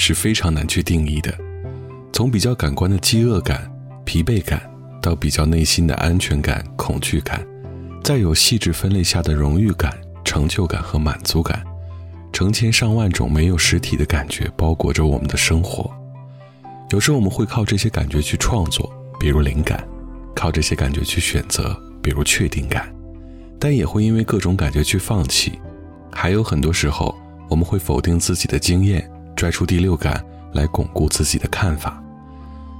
是非常难去定义的，从比较感官的饥饿感、疲惫感，到比较内心的安全感、恐惧感，再有细致分类下的荣誉感、成就感和满足感，成千上万种没有实体的感觉包裹着我们的生活。有时候我们会靠这些感觉去创作，比如灵感；靠这些感觉去选择，比如确定感，但也会因为各种感觉去放弃。还有很多时候，我们会否定自己的经验，拽出第六感来巩固自己的看法。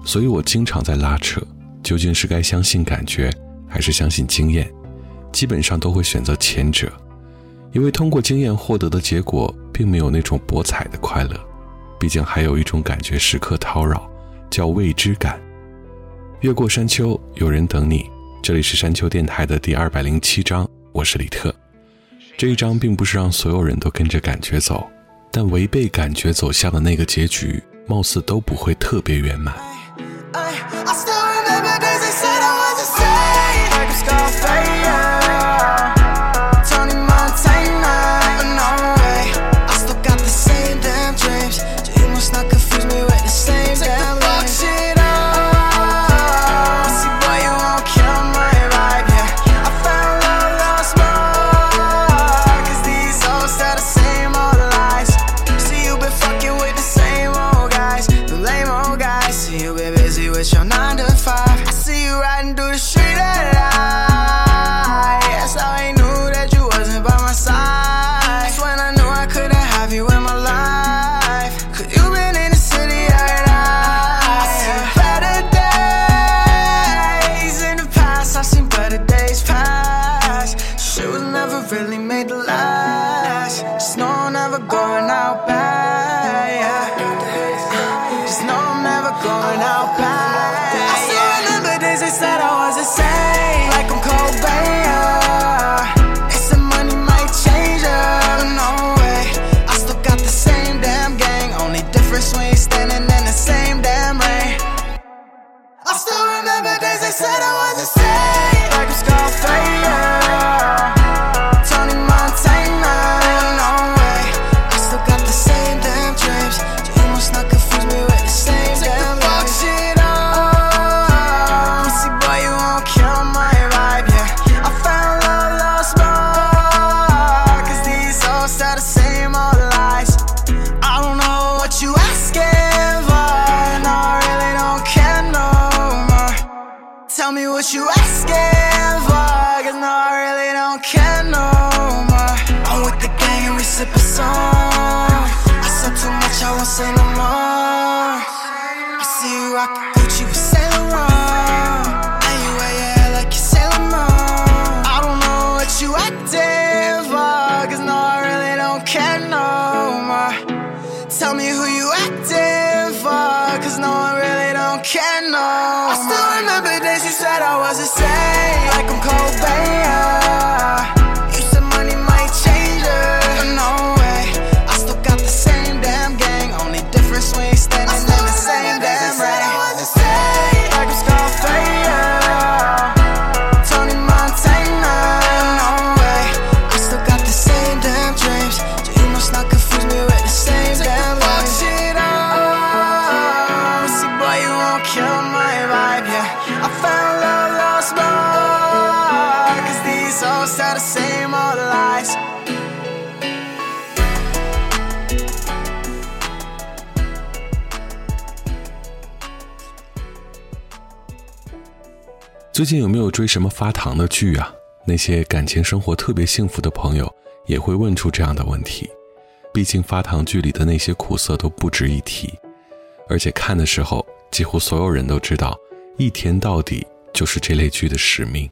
所以我经常在拉扯，究竟是该相信感觉，还是相信经验？基本上都会选择前者，因为通过经验获得的结果，并没有那种博彩的快乐。毕竟还有一种感觉时刻叨扰，叫未知感。越过山丘，有人等你。这里是山丘电台的第二百零七章，我是李特。这一章并不是让所有人都跟着感觉走，但违背感觉走向的那个结局，貌似都不会特别圆满。最近有没有追什么发糖的剧啊？那些感情生活特别幸福的朋友也会问出这样的问题。毕竟发糖剧里的那些苦涩都不值一提，而且看的时候几乎所有人都知道，一甜到底就是这类剧的使命。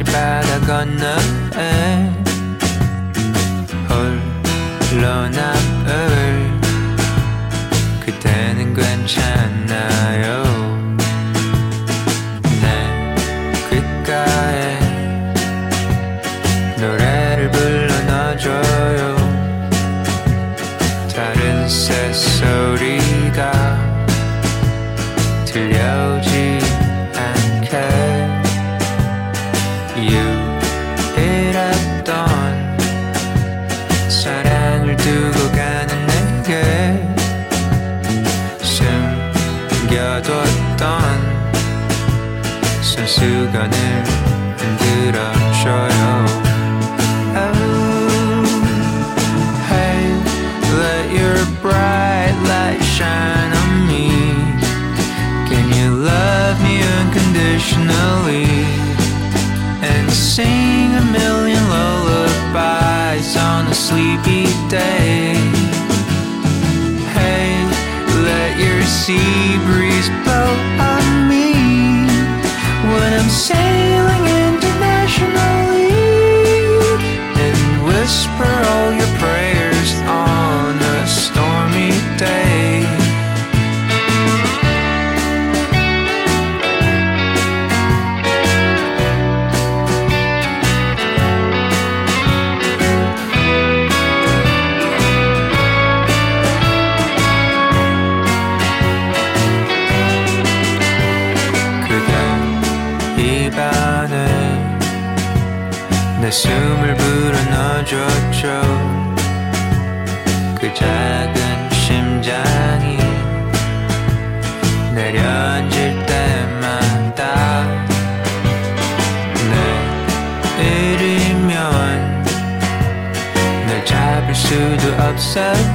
다시 바다 건너에 홀로 남을 그대는 괜찮아 수건을 흔들어줘요. sad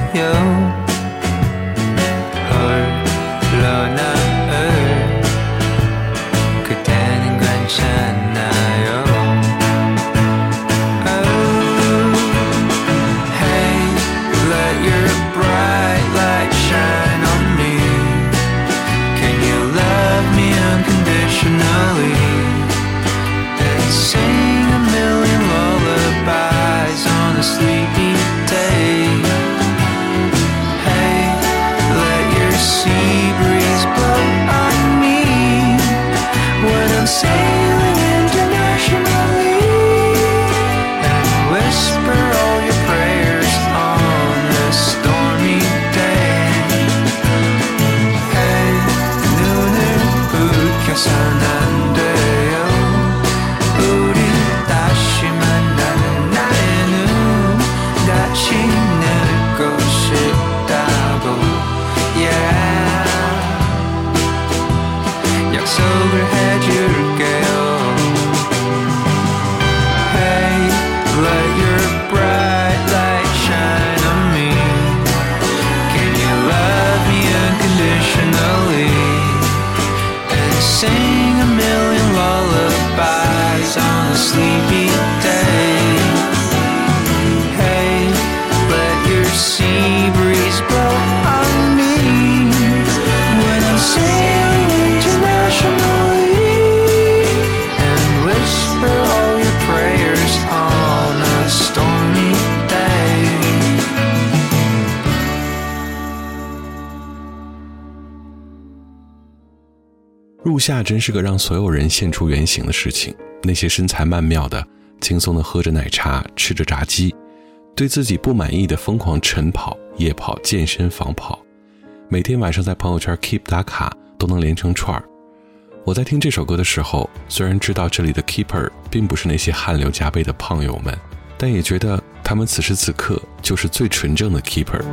夏真是个让所有人现出原形的事情。那些身材曼妙的、轻松的喝着奶茶、吃着炸鸡，对自己不满意的疯狂晨跑、夜跑、健身房跑，每天晚上在朋友圈 keep 打卡都能连成串儿。我在听这首歌的时候，虽然知道这里的 keeper 并不是那些汗流浃背的胖友们，但也觉得他们此时此刻就是最纯正的 keeper。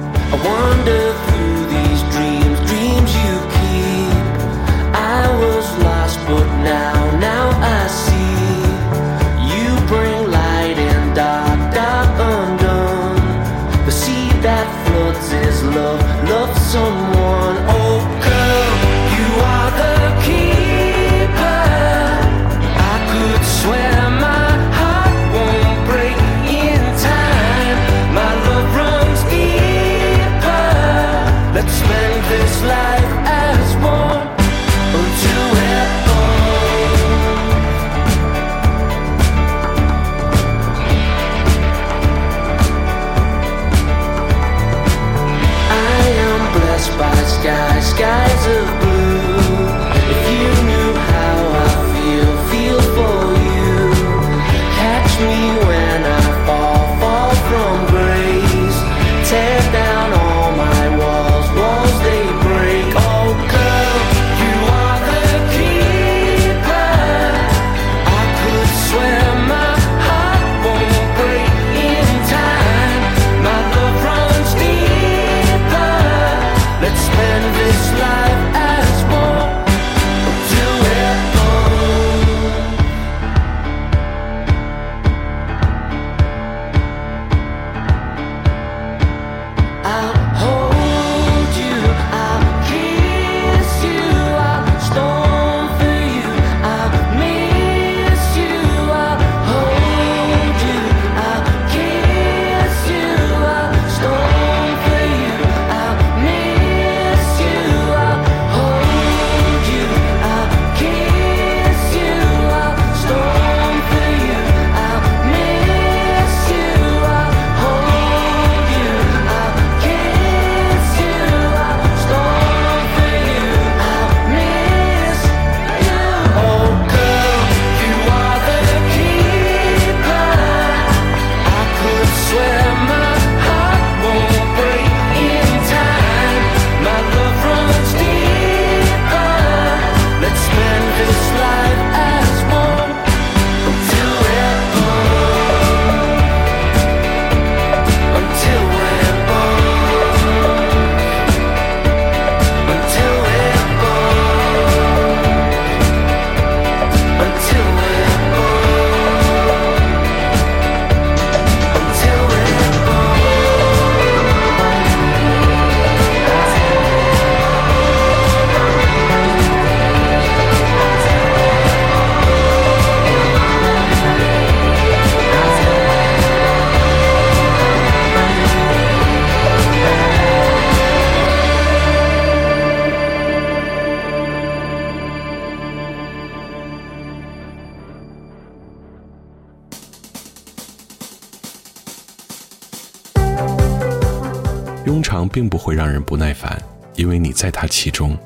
会让人不耐烦，因为你在他其中。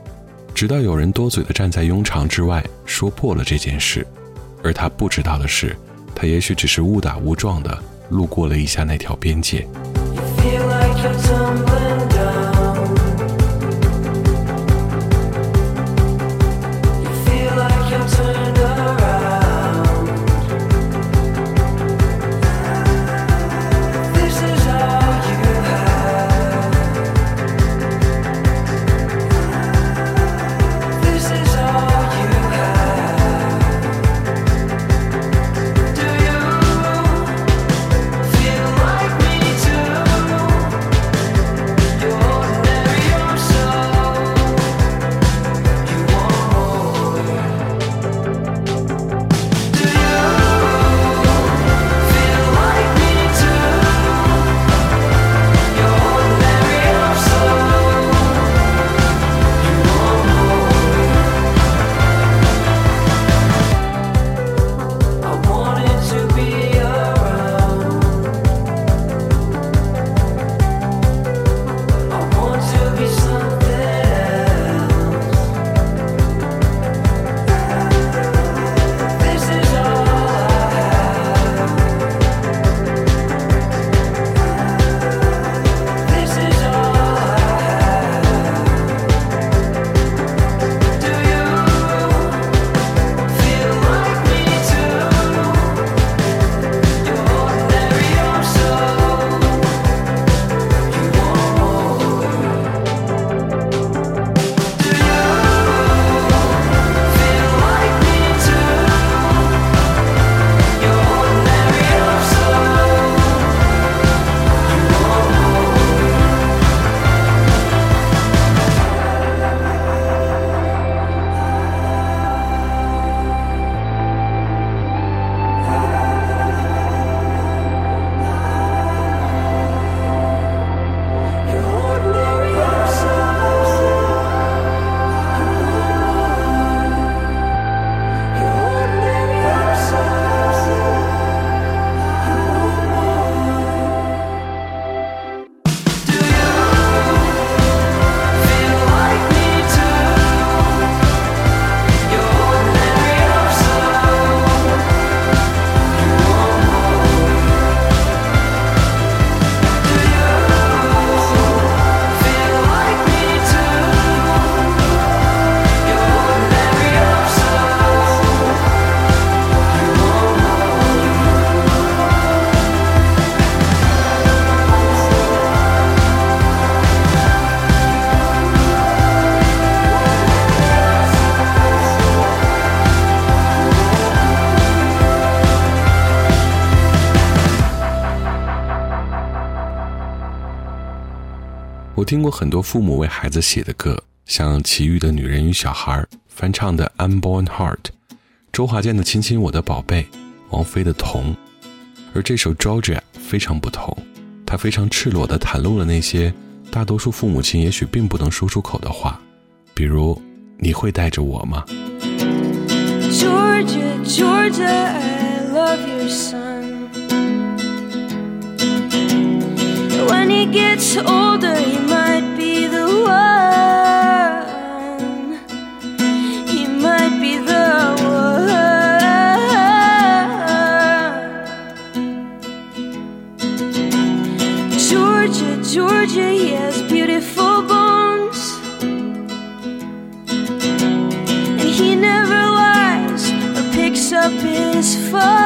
直到有人多嘴的站在庸常之外，说破了这件事，而他不知道的是，他也许只是误打误撞的路过了一下那条边界。听过很多父母为孩子写的歌，像齐豫的《女人与小孩》，翻唱的《Unborn Heart》，周华健的《亲亲我的宝贝》，王菲的《童》。而这首《Georgia》非常不同，它非常赤裸地袒露了那些大多数父母亲也许并不能说出口的话，比如“你会带着我吗？” Georgia, Georgia, I love your son. When he gets older, he might be the one. He might be the one. Georgia, Georgia, he has beautiful bones. And he never lies or picks up his phone.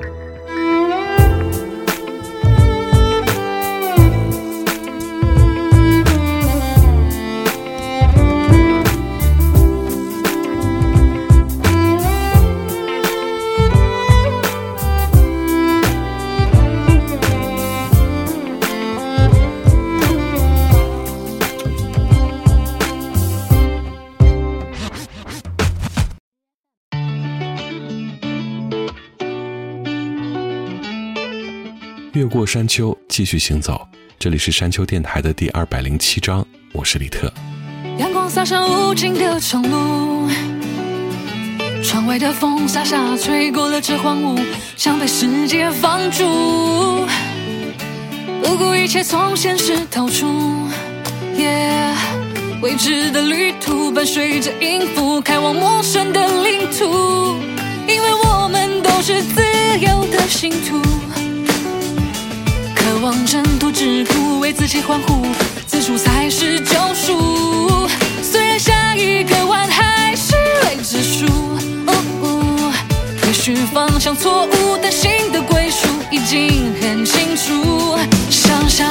过山丘，继续行走。这里是山丘电台的第二百零七章，我是李特。阳光洒上无尽的长路，窗外的风沙沙吹过了这荒芜，像被世界放逐，不顾一切从现实逃出。Yeah，未知的旅途伴随着音符，开往陌生的领土，因为我们都是自由的信徒。望挣脱桎梏，为自己欢呼，自述才是救赎。虽然下一个弯还是未知数，哦哦也许方向错误，但心的归属已经很清楚。想想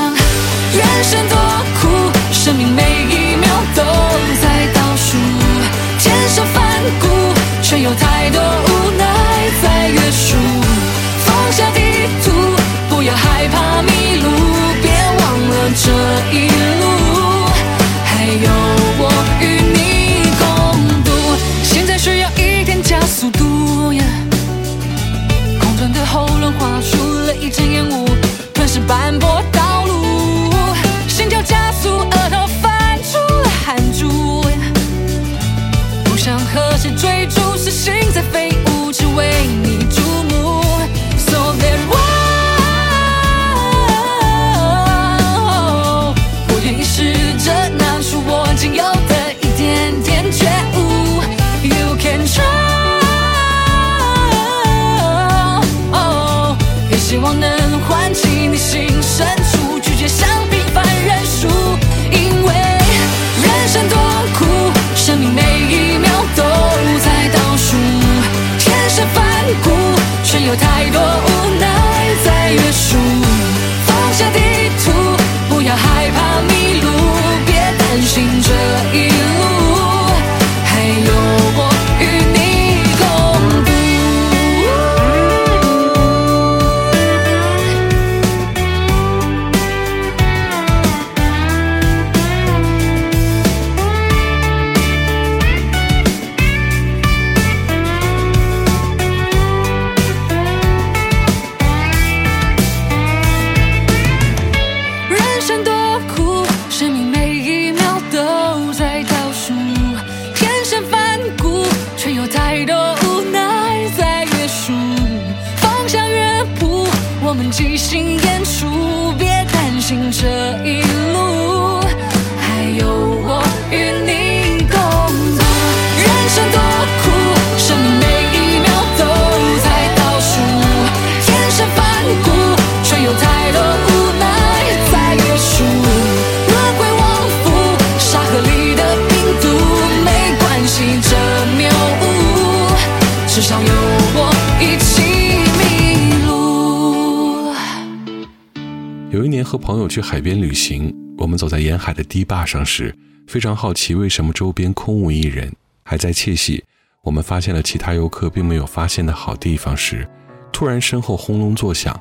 去海边旅行，我们走在沿海的堤坝上时，非常好奇为什么周边空无一人。还在窃喜我们发现了其他游客并没有发现的好地方时，突然身后轰隆作响。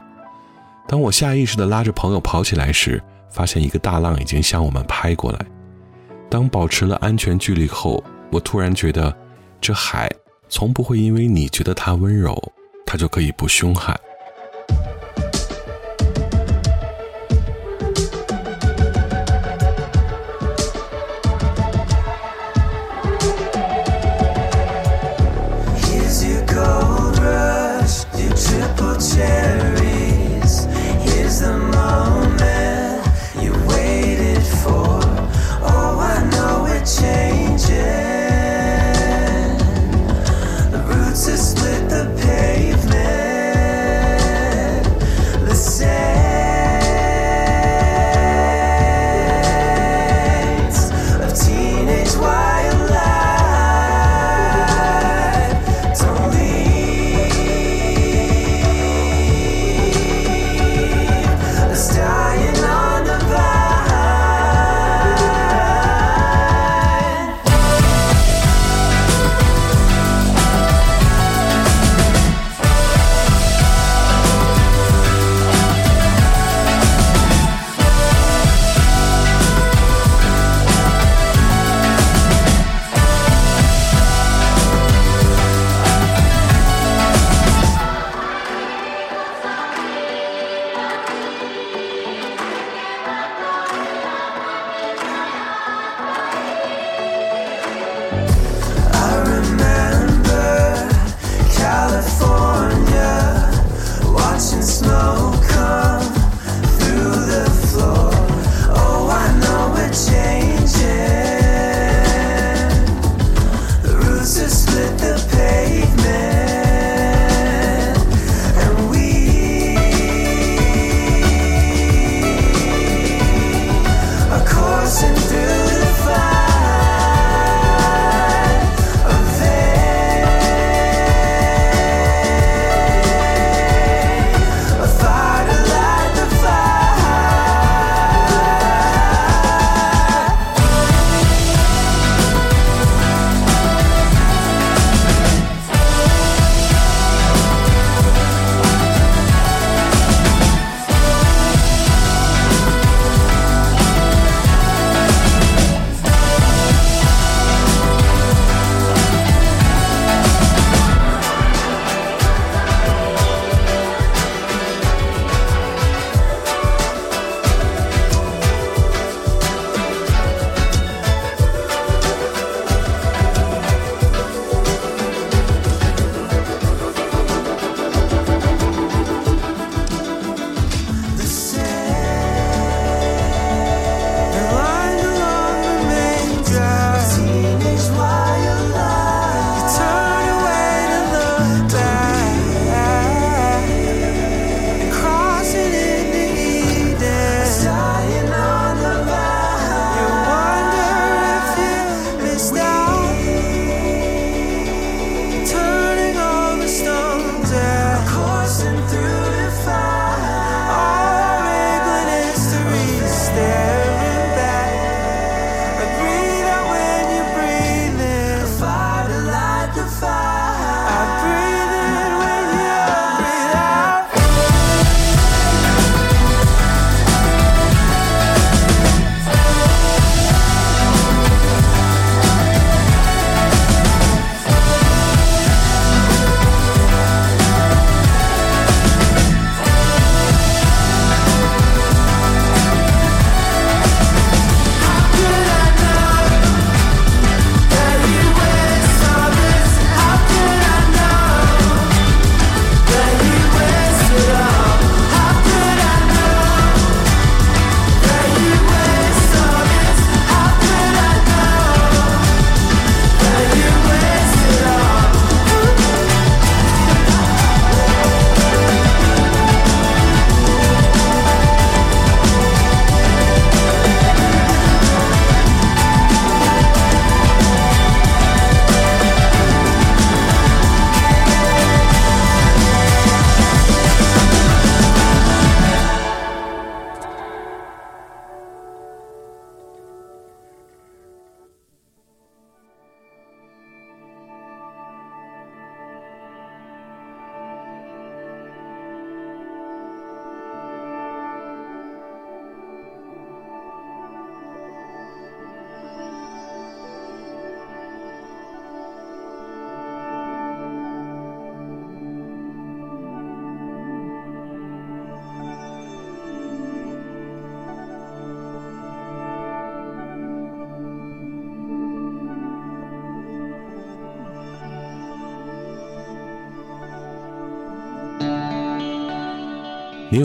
当我下意识地拉着朋友跑起来时，发现一个大浪已经向我们拍过来。当保持了安全距离后，我突然觉得，这海从不会因为你觉得它温柔，它就可以不凶悍。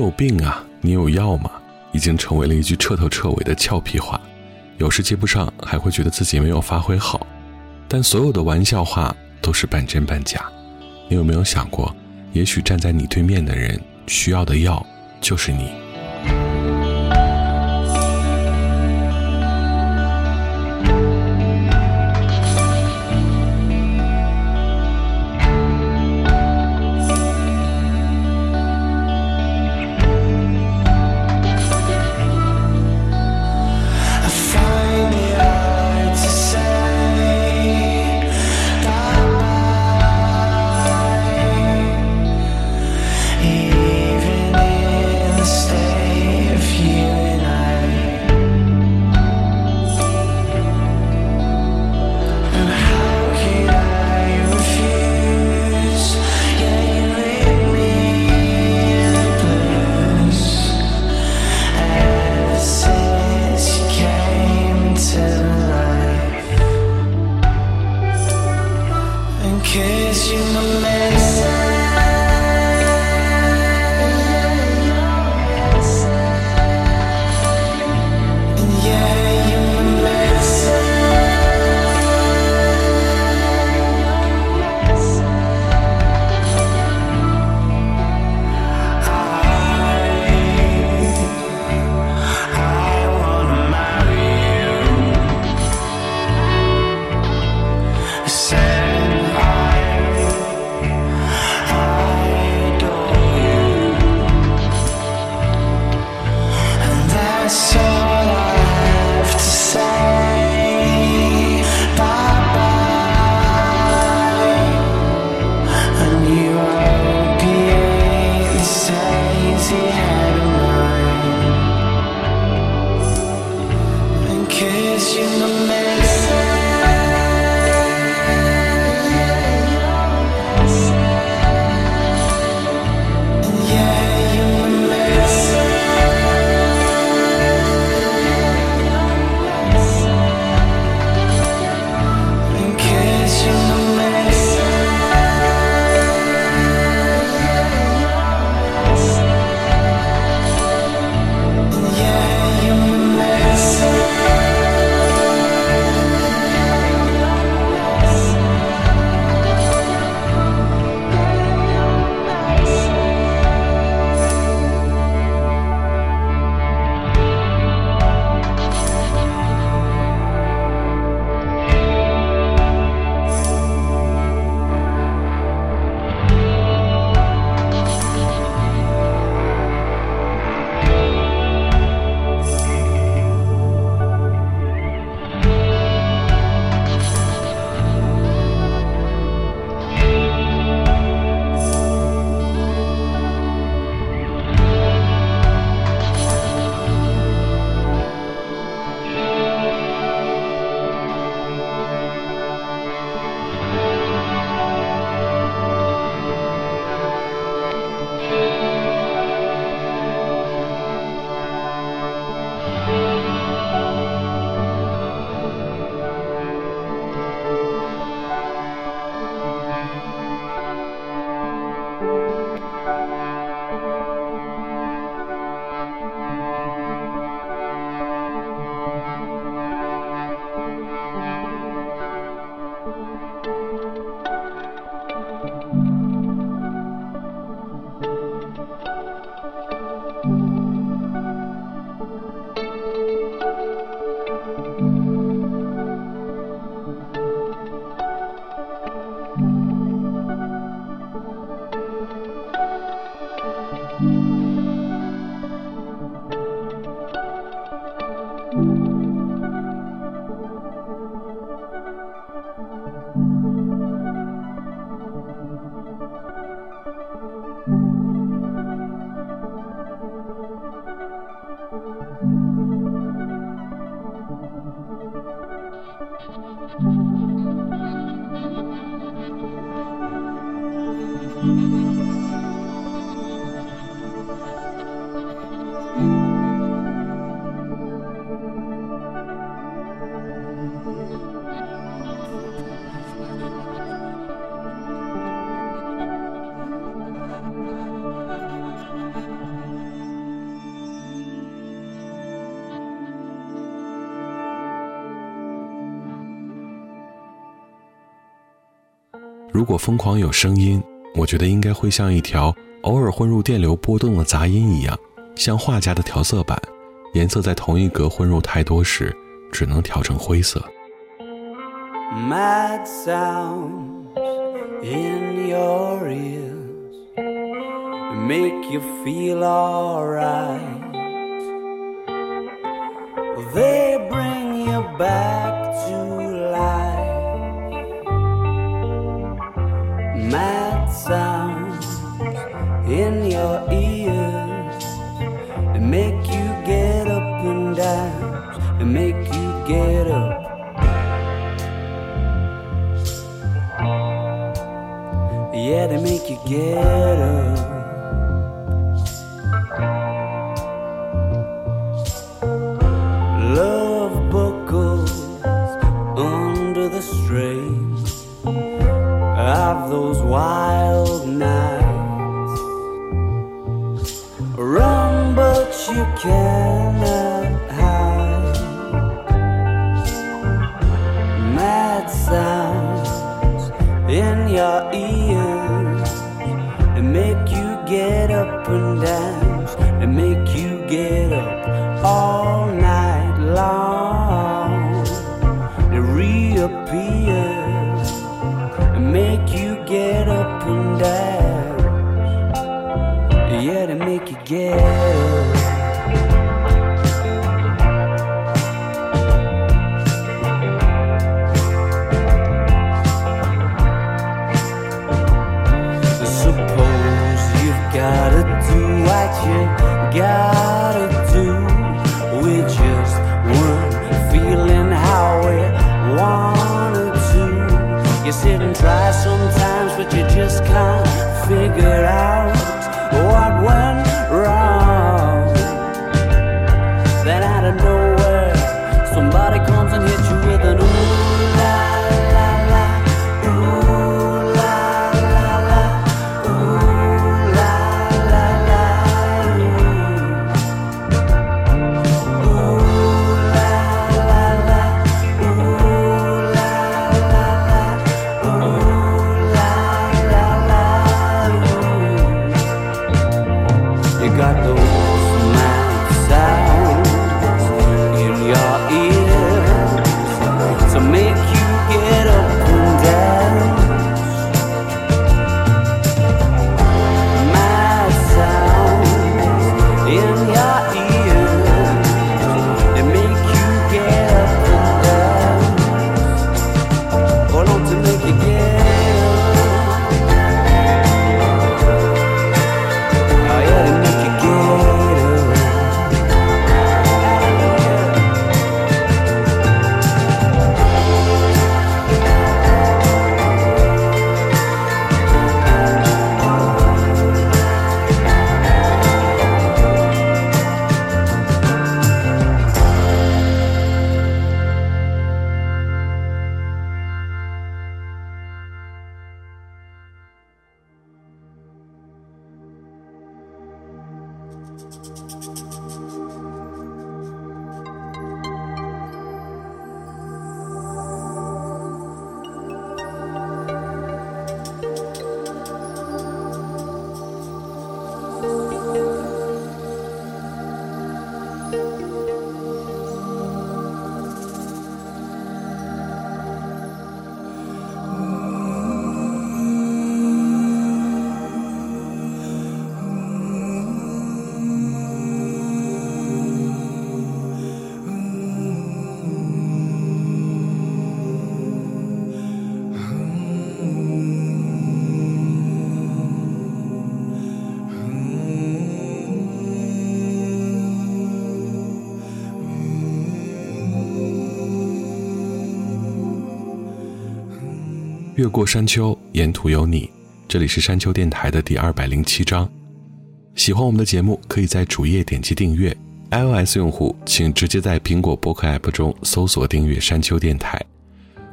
有病啊？你有药吗？已经成为了一句彻头彻尾的俏皮话，有时接不上，还会觉得自己没有发挥好。但所有的玩笑话都是半真半假。你有没有想过，也许站在你对面的人需要的药就是你？如果疯狂有声音，我觉得应该会像一条偶尔混入电流波动的杂音一样，像画家的调色板，颜色在同一格混入太多时，只能调成灰色。mad sounds in your ears make you feel alright. They bring you back Mad sounds in your ears they make you get up and down, they make you get up. Yeah, they make you get up. care. 越过山丘，沿途有你”，这里是山丘电台的第二百零七章。喜欢我们的节目，可以在主页点击订阅。iOS 用户请直接在苹果播客 App 中搜索订阅山丘电台。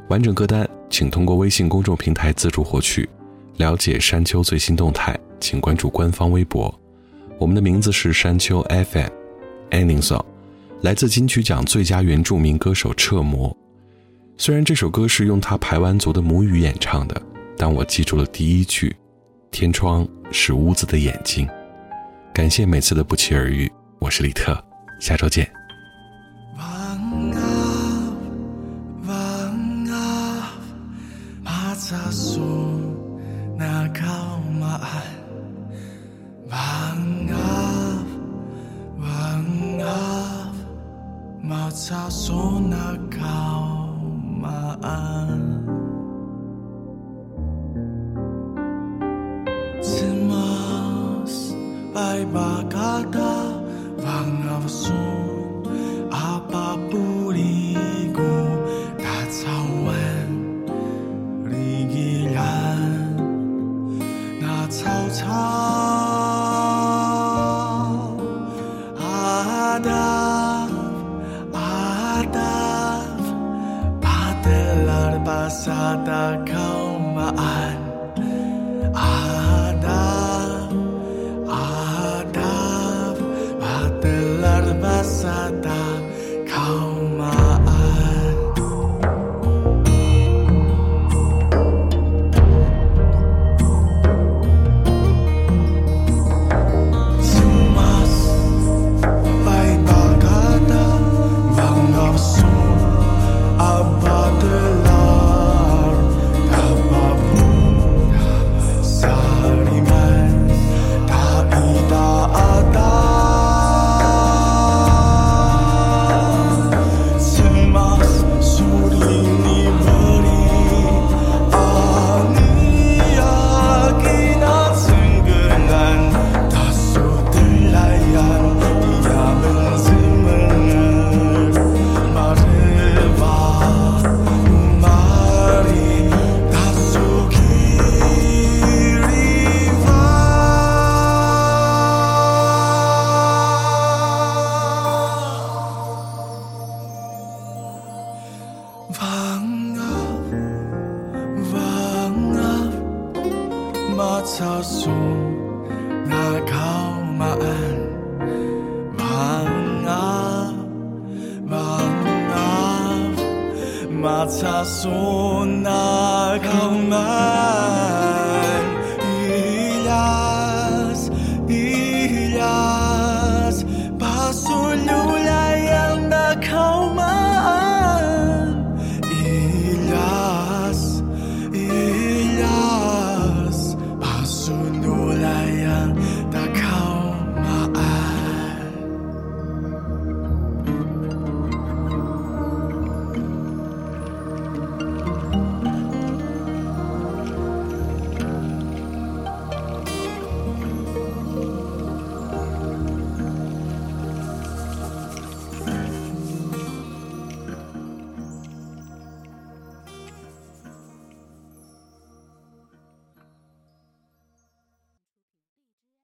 完整歌单请通过微信公众平台自助获取。了解山丘最新动态，请关注官方微博。我们的名字是山丘 fm anningsong 来自金曲奖最佳原住民歌手彻魔。虽然这首歌是用他排湾族的母语演唱的，但我记住了第一句，天窗是屋子的眼睛。感谢每次的不期而遇，我是李特，下周见。my eyes.